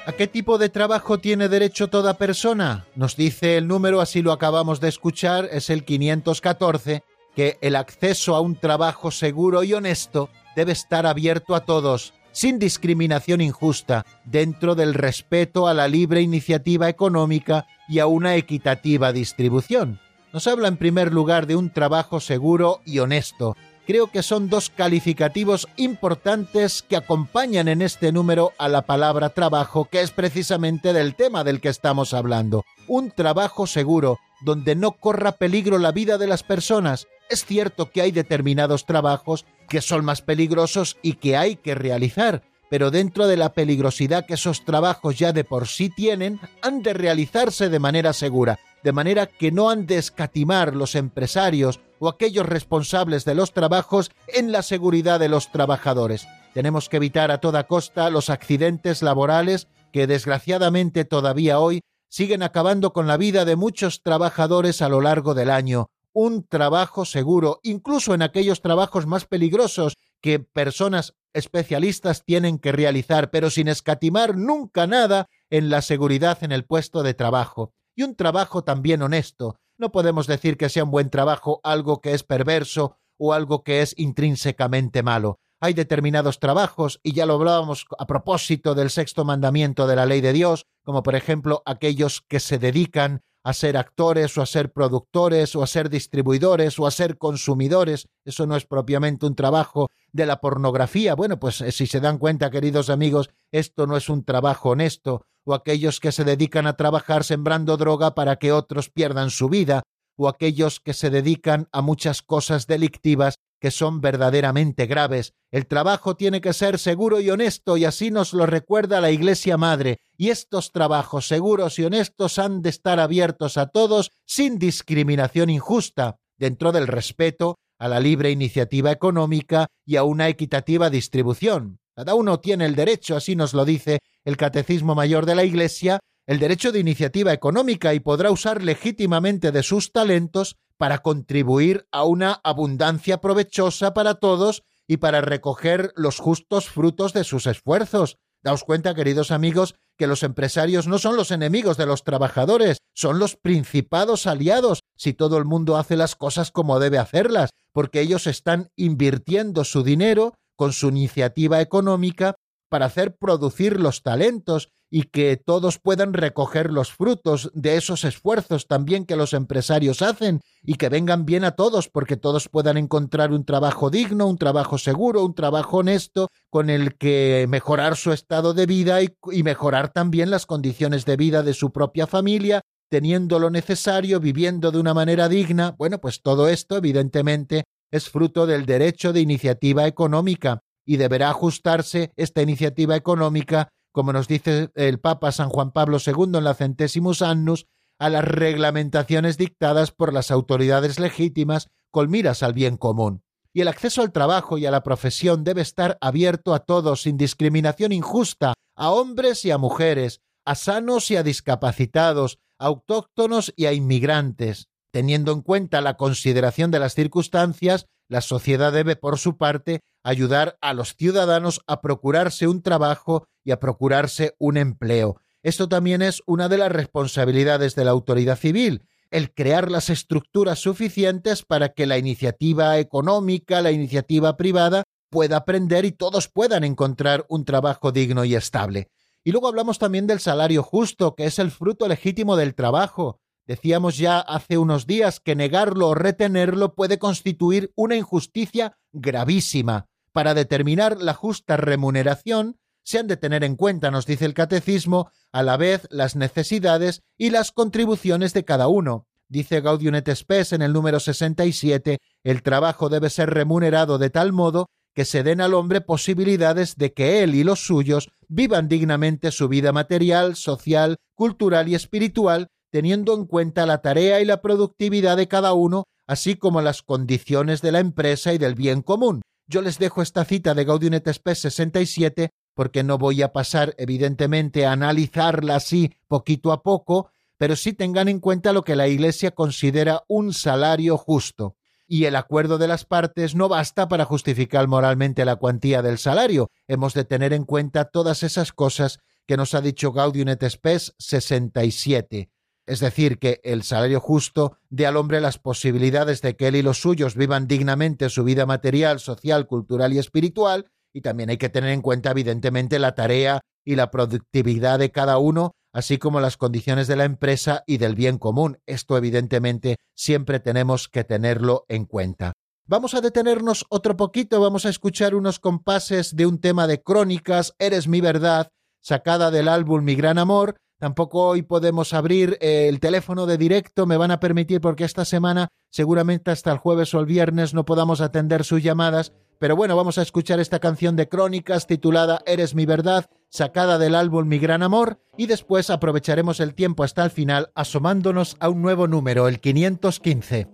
¿A qué tipo de trabajo tiene derecho toda persona? Nos dice el número, así lo acabamos de escuchar, es el 514 que el acceso a un trabajo seguro y honesto debe estar abierto a todos, sin discriminación injusta, dentro del respeto a la libre iniciativa económica y a una equitativa distribución. Nos habla en primer lugar de un trabajo seguro y honesto. Creo que son dos calificativos importantes que acompañan en este número a la palabra trabajo, que es precisamente del tema del que estamos hablando. Un trabajo seguro, donde no corra peligro la vida de las personas, es cierto que hay determinados trabajos que son más peligrosos y que hay que realizar, pero dentro de la peligrosidad que esos trabajos ya de por sí tienen, han de realizarse de manera segura, de manera que no han de escatimar los empresarios o aquellos responsables de los trabajos en la seguridad de los trabajadores. Tenemos que evitar a toda costa los accidentes laborales que desgraciadamente todavía hoy siguen acabando con la vida de muchos trabajadores a lo largo del año, un trabajo seguro, incluso en aquellos trabajos más peligrosos que personas especialistas tienen que realizar, pero sin escatimar nunca nada en la seguridad en el puesto de trabajo. Y un trabajo también honesto. No podemos decir que sea un buen trabajo algo que es perverso o algo que es intrínsecamente malo. Hay determinados trabajos, y ya lo hablábamos a propósito del sexto mandamiento de la ley de Dios, como por ejemplo aquellos que se dedican a ser actores o a ser productores o a ser distribuidores o a ser consumidores. Eso no es propiamente un trabajo de la pornografía. Bueno, pues eh, si se dan cuenta, queridos amigos, esto no es un trabajo honesto. O aquellos que se dedican a trabajar sembrando droga para que otros pierdan su vida. O aquellos que se dedican a muchas cosas delictivas que son verdaderamente graves. El trabajo tiene que ser seguro y honesto y así nos lo recuerda la Iglesia Madre. Y estos trabajos seguros y honestos han de estar abiertos a todos sin discriminación injusta, dentro del respeto a la libre iniciativa económica y a una equitativa distribución. Cada uno tiene el derecho, así nos lo dice el Catecismo Mayor de la Iglesia, el derecho de iniciativa económica y podrá usar legítimamente de sus talentos para contribuir a una abundancia provechosa para todos y para recoger los justos frutos de sus esfuerzos. Daos cuenta, queridos amigos, que los empresarios no son los enemigos de los trabajadores, son los principados aliados si todo el mundo hace las cosas como debe hacerlas, porque ellos están invirtiendo su dinero con su iniciativa económica para hacer producir los talentos y que todos puedan recoger los frutos de esos esfuerzos también que los empresarios hacen y que vengan bien a todos porque todos puedan encontrar un trabajo digno, un trabajo seguro, un trabajo honesto con el que mejorar su estado de vida y, y mejorar también las condiciones de vida de su propia familia teniendo lo necesario, viviendo de una manera digna. Bueno, pues todo esto, evidentemente, es fruto del derecho de iniciativa económica y deberá ajustarse esta iniciativa económica, como nos dice el Papa San Juan Pablo II en la Centésimus Annus, a las reglamentaciones dictadas por las autoridades legítimas con miras al bien común. Y el acceso al trabajo y a la profesión debe estar abierto a todos sin discriminación injusta, a hombres y a mujeres, a sanos y a discapacitados, a autóctonos y a inmigrantes. Teniendo en cuenta la consideración de las circunstancias, la sociedad debe, por su parte, ayudar a los ciudadanos a procurarse un trabajo y a procurarse un empleo. Esto también es una de las responsabilidades de la autoridad civil, el crear las estructuras suficientes para que la iniciativa económica, la iniciativa privada, pueda aprender y todos puedan encontrar un trabajo digno y estable. Y luego hablamos también del salario justo, que es el fruto legítimo del trabajo. Decíamos ya hace unos días que negarlo o retenerlo puede constituir una injusticia gravísima. Para determinar la justa remuneración, se han de tener en cuenta, nos dice el catecismo, a la vez las necesidades y las contribuciones de cada uno. Dice Gaudium et Spes en el número 67, el trabajo debe ser remunerado de tal modo que se den al hombre posibilidades de que él y los suyos vivan dignamente su vida material, social, cultural y espiritual teniendo en cuenta la tarea y la productividad de cada uno, así como las condiciones de la empresa y del bien común. Yo les dejo esta cita de Gaudium et Spes 67 porque no voy a pasar evidentemente a analizarla así poquito a poco, pero sí tengan en cuenta lo que la Iglesia considera un salario justo. Y el acuerdo de las partes no basta para justificar moralmente la cuantía del salario. Hemos de tener en cuenta todas esas cosas que nos ha dicho Gaudium et Spes 67 es decir, que el salario justo dé al hombre las posibilidades de que él y los suyos vivan dignamente su vida material, social, cultural y espiritual, y también hay que tener en cuenta, evidentemente, la tarea y la productividad de cada uno, así como las condiciones de la empresa y del bien común. Esto, evidentemente, siempre tenemos que tenerlo en cuenta. Vamos a detenernos otro poquito, vamos a escuchar unos compases de un tema de crónicas, Eres mi verdad, sacada del álbum Mi Gran Amor, Tampoco hoy podemos abrir el teléfono de directo, me van a permitir porque esta semana seguramente hasta el jueves o el viernes no podamos atender sus llamadas, pero bueno, vamos a escuchar esta canción de Crónicas titulada Eres mi verdad, sacada del álbum Mi Gran Amor, y después aprovecharemos el tiempo hasta el final asomándonos a un nuevo número, el 515.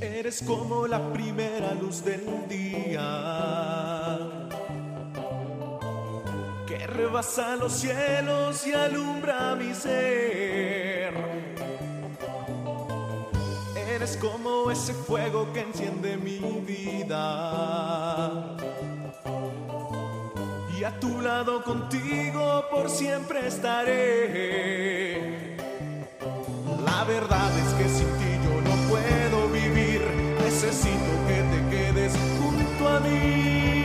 Eres como la primera luz del día rebasa los cielos y alumbra mi ser. Eres como ese fuego que enciende mi vida. Y a tu lado contigo por siempre estaré. La verdad es que sin ti yo no puedo vivir. Necesito que te quedes junto a mí.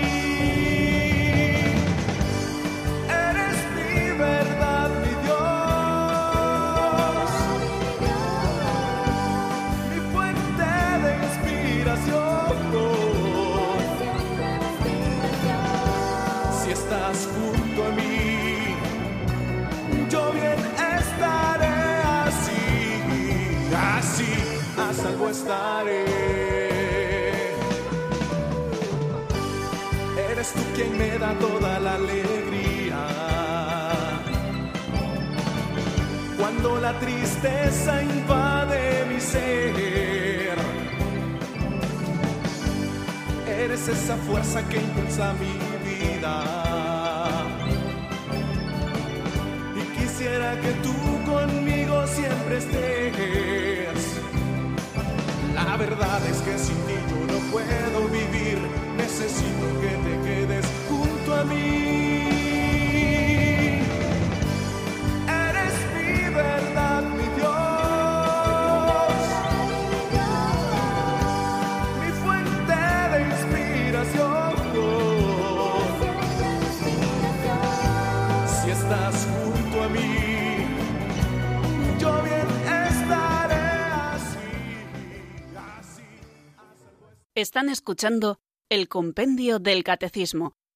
Da toda la alegría. Cuando la tristeza invade mi ser, eres esa fuerza que impulsa mi vida. Y quisiera que tú conmigo siempre estés la verdad es que sin ti yo no puedo vivir. Necesito que te quedes están escuchando el Compendio del Catecismo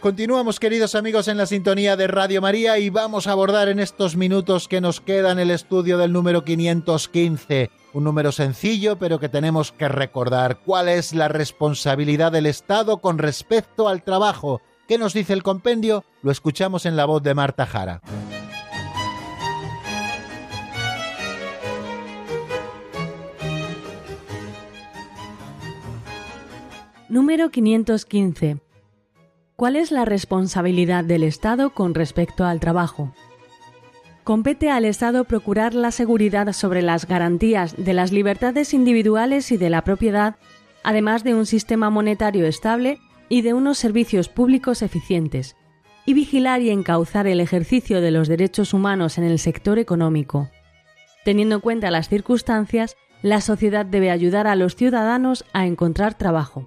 Continuamos, queridos amigos, en la sintonía de Radio María y vamos a abordar en estos minutos que nos quedan el estudio del número 515, un número sencillo pero que tenemos que recordar cuál es la responsabilidad del Estado con respecto al trabajo. ¿Qué nos dice el compendio? Lo escuchamos en la voz de Marta Jara. Número 515 ¿Cuál es la responsabilidad del Estado con respecto al trabajo? Compete al Estado procurar la seguridad sobre las garantías de las libertades individuales y de la propiedad, además de un sistema monetario estable y de unos servicios públicos eficientes, y vigilar y encauzar el ejercicio de los derechos humanos en el sector económico. Teniendo en cuenta las circunstancias, la sociedad debe ayudar a los ciudadanos a encontrar trabajo.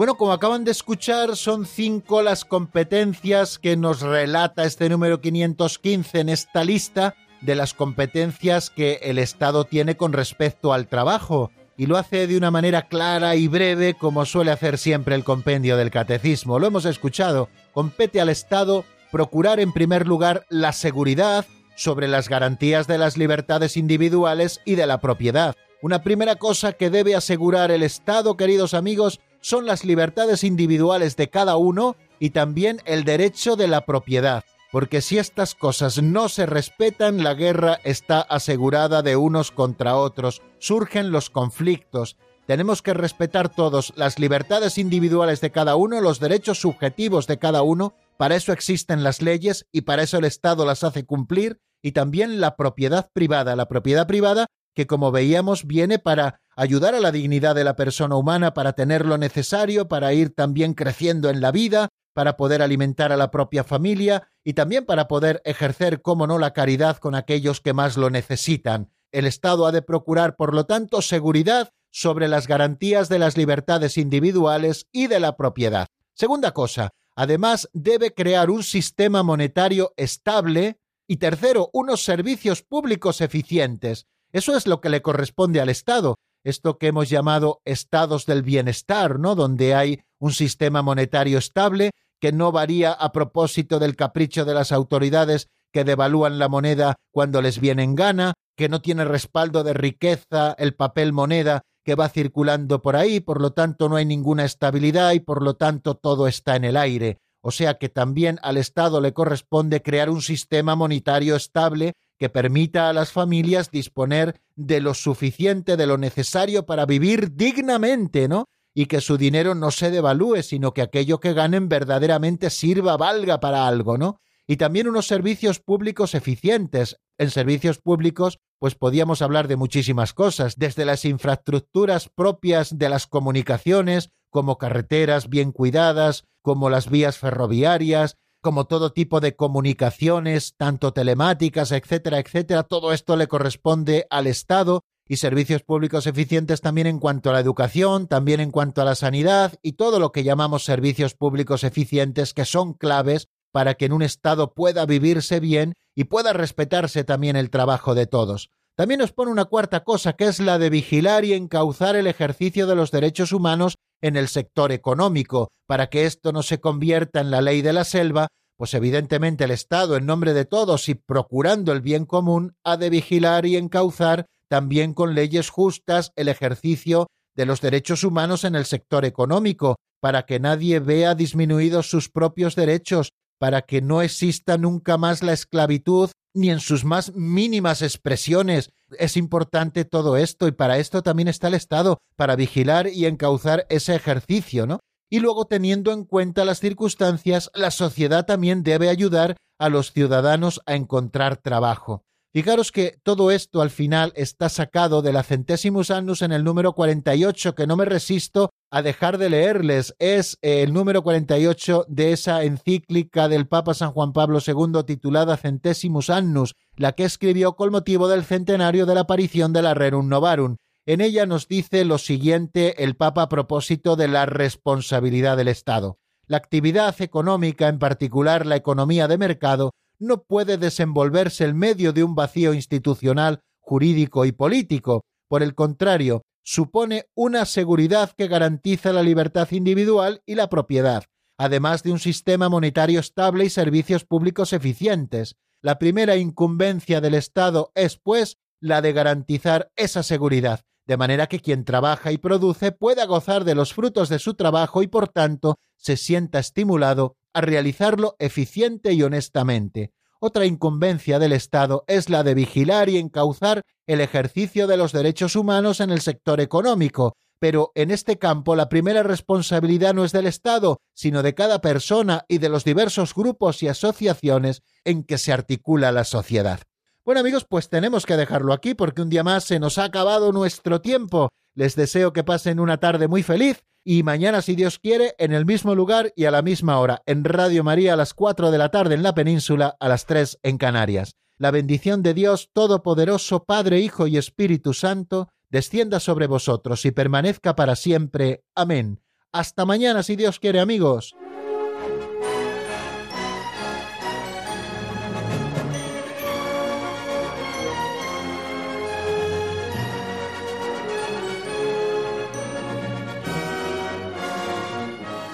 Bueno, como acaban de escuchar, son cinco las competencias que nos relata este número 515 en esta lista de las competencias que el Estado tiene con respecto al trabajo, y lo hace de una manera clara y breve como suele hacer siempre el compendio del catecismo. Lo hemos escuchado, compete al Estado procurar en primer lugar la seguridad sobre las garantías de las libertades individuales y de la propiedad. Una primera cosa que debe asegurar el Estado, queridos amigos, son las libertades individuales de cada uno y también el derecho de la propiedad, porque si estas cosas no se respetan, la guerra está asegurada de unos contra otros, surgen los conflictos. Tenemos que respetar todos las libertades individuales de cada uno, los derechos subjetivos de cada uno, para eso existen las leyes y para eso el Estado las hace cumplir, y también la propiedad privada. La propiedad privada que como veíamos viene para ayudar a la dignidad de la persona humana, para tener lo necesario, para ir también creciendo en la vida, para poder alimentar a la propia familia y también para poder ejercer, como no, la caridad con aquellos que más lo necesitan. El Estado ha de procurar, por lo tanto, seguridad sobre las garantías de las libertades individuales y de la propiedad. Segunda cosa, además debe crear un sistema monetario estable y tercero, unos servicios públicos eficientes. Eso es lo que le corresponde al Estado, esto que hemos llamado estados del bienestar, ¿no? Donde hay un sistema monetario estable que no varía a propósito del capricho de las autoridades que devalúan la moneda cuando les viene en gana, que no tiene respaldo de riqueza el papel moneda que va circulando por ahí, por lo tanto no hay ninguna estabilidad y por lo tanto todo está en el aire. O sea que también al Estado le corresponde crear un sistema monetario estable que permita a las familias disponer de lo suficiente, de lo necesario para vivir dignamente, ¿no? Y que su dinero no se devalúe, sino que aquello que ganen verdaderamente sirva, valga para algo, ¿no? Y también unos servicios públicos eficientes. En servicios públicos, pues podíamos hablar de muchísimas cosas, desde las infraestructuras propias de las comunicaciones, como carreteras bien cuidadas, como las vías ferroviarias, como todo tipo de comunicaciones, tanto telemáticas, etcétera, etcétera, todo esto le corresponde al Estado y servicios públicos eficientes también en cuanto a la educación, también en cuanto a la sanidad y todo lo que llamamos servicios públicos eficientes que son claves para que en un Estado pueda vivirse bien y pueda respetarse también el trabajo de todos. También nos pone una cuarta cosa, que es la de vigilar y encauzar el ejercicio de los derechos humanos en el sector económico. Para que esto no se convierta en la ley de la selva, pues evidentemente el Estado, en nombre de todos y procurando el bien común, ha de vigilar y encauzar también con leyes justas el ejercicio de los derechos humanos en el sector económico, para que nadie vea disminuidos sus propios derechos, para que no exista nunca más la esclavitud ni en sus más mínimas expresiones. Es importante todo esto y para esto también está el Estado, para vigilar y encauzar ese ejercicio, ¿no? Y luego, teniendo en cuenta las circunstancias, la sociedad también debe ayudar a los ciudadanos a encontrar trabajo. Fijaros que todo esto al final está sacado de la Centesimus Annus en el número 48, que no me resisto a dejar de leerles. Es eh, el número 48 de esa encíclica del Papa San Juan Pablo II titulada Centesimus Annus, la que escribió con motivo del centenario de la aparición de la Rerum Novarum. En ella nos dice lo siguiente el Papa a propósito de la responsabilidad del Estado. La actividad económica, en particular la economía de mercado, no puede desenvolverse en medio de un vacío institucional, jurídico y político. Por el contrario, supone una seguridad que garantiza la libertad individual y la propiedad, además de un sistema monetario estable y servicios públicos eficientes. La primera incumbencia del Estado es, pues, la de garantizar esa seguridad, de manera que quien trabaja y produce pueda gozar de los frutos de su trabajo y, por tanto, se sienta estimulado a realizarlo eficiente y honestamente. Otra incumbencia del Estado es la de vigilar y encauzar el ejercicio de los derechos humanos en el sector económico, pero en este campo la primera responsabilidad no es del Estado, sino de cada persona y de los diversos grupos y asociaciones en que se articula la sociedad. Bueno amigos, pues tenemos que dejarlo aquí porque un día más se nos ha acabado nuestro tiempo. Les deseo que pasen una tarde muy feliz y mañana, si Dios quiere, en el mismo lugar y a la misma hora, en Radio María a las 4 de la tarde en la península, a las 3 en Canarias. La bendición de Dios Todopoderoso, Padre, Hijo y Espíritu Santo, descienda sobre vosotros y permanezca para siempre. Amén. Hasta mañana, si Dios quiere, amigos.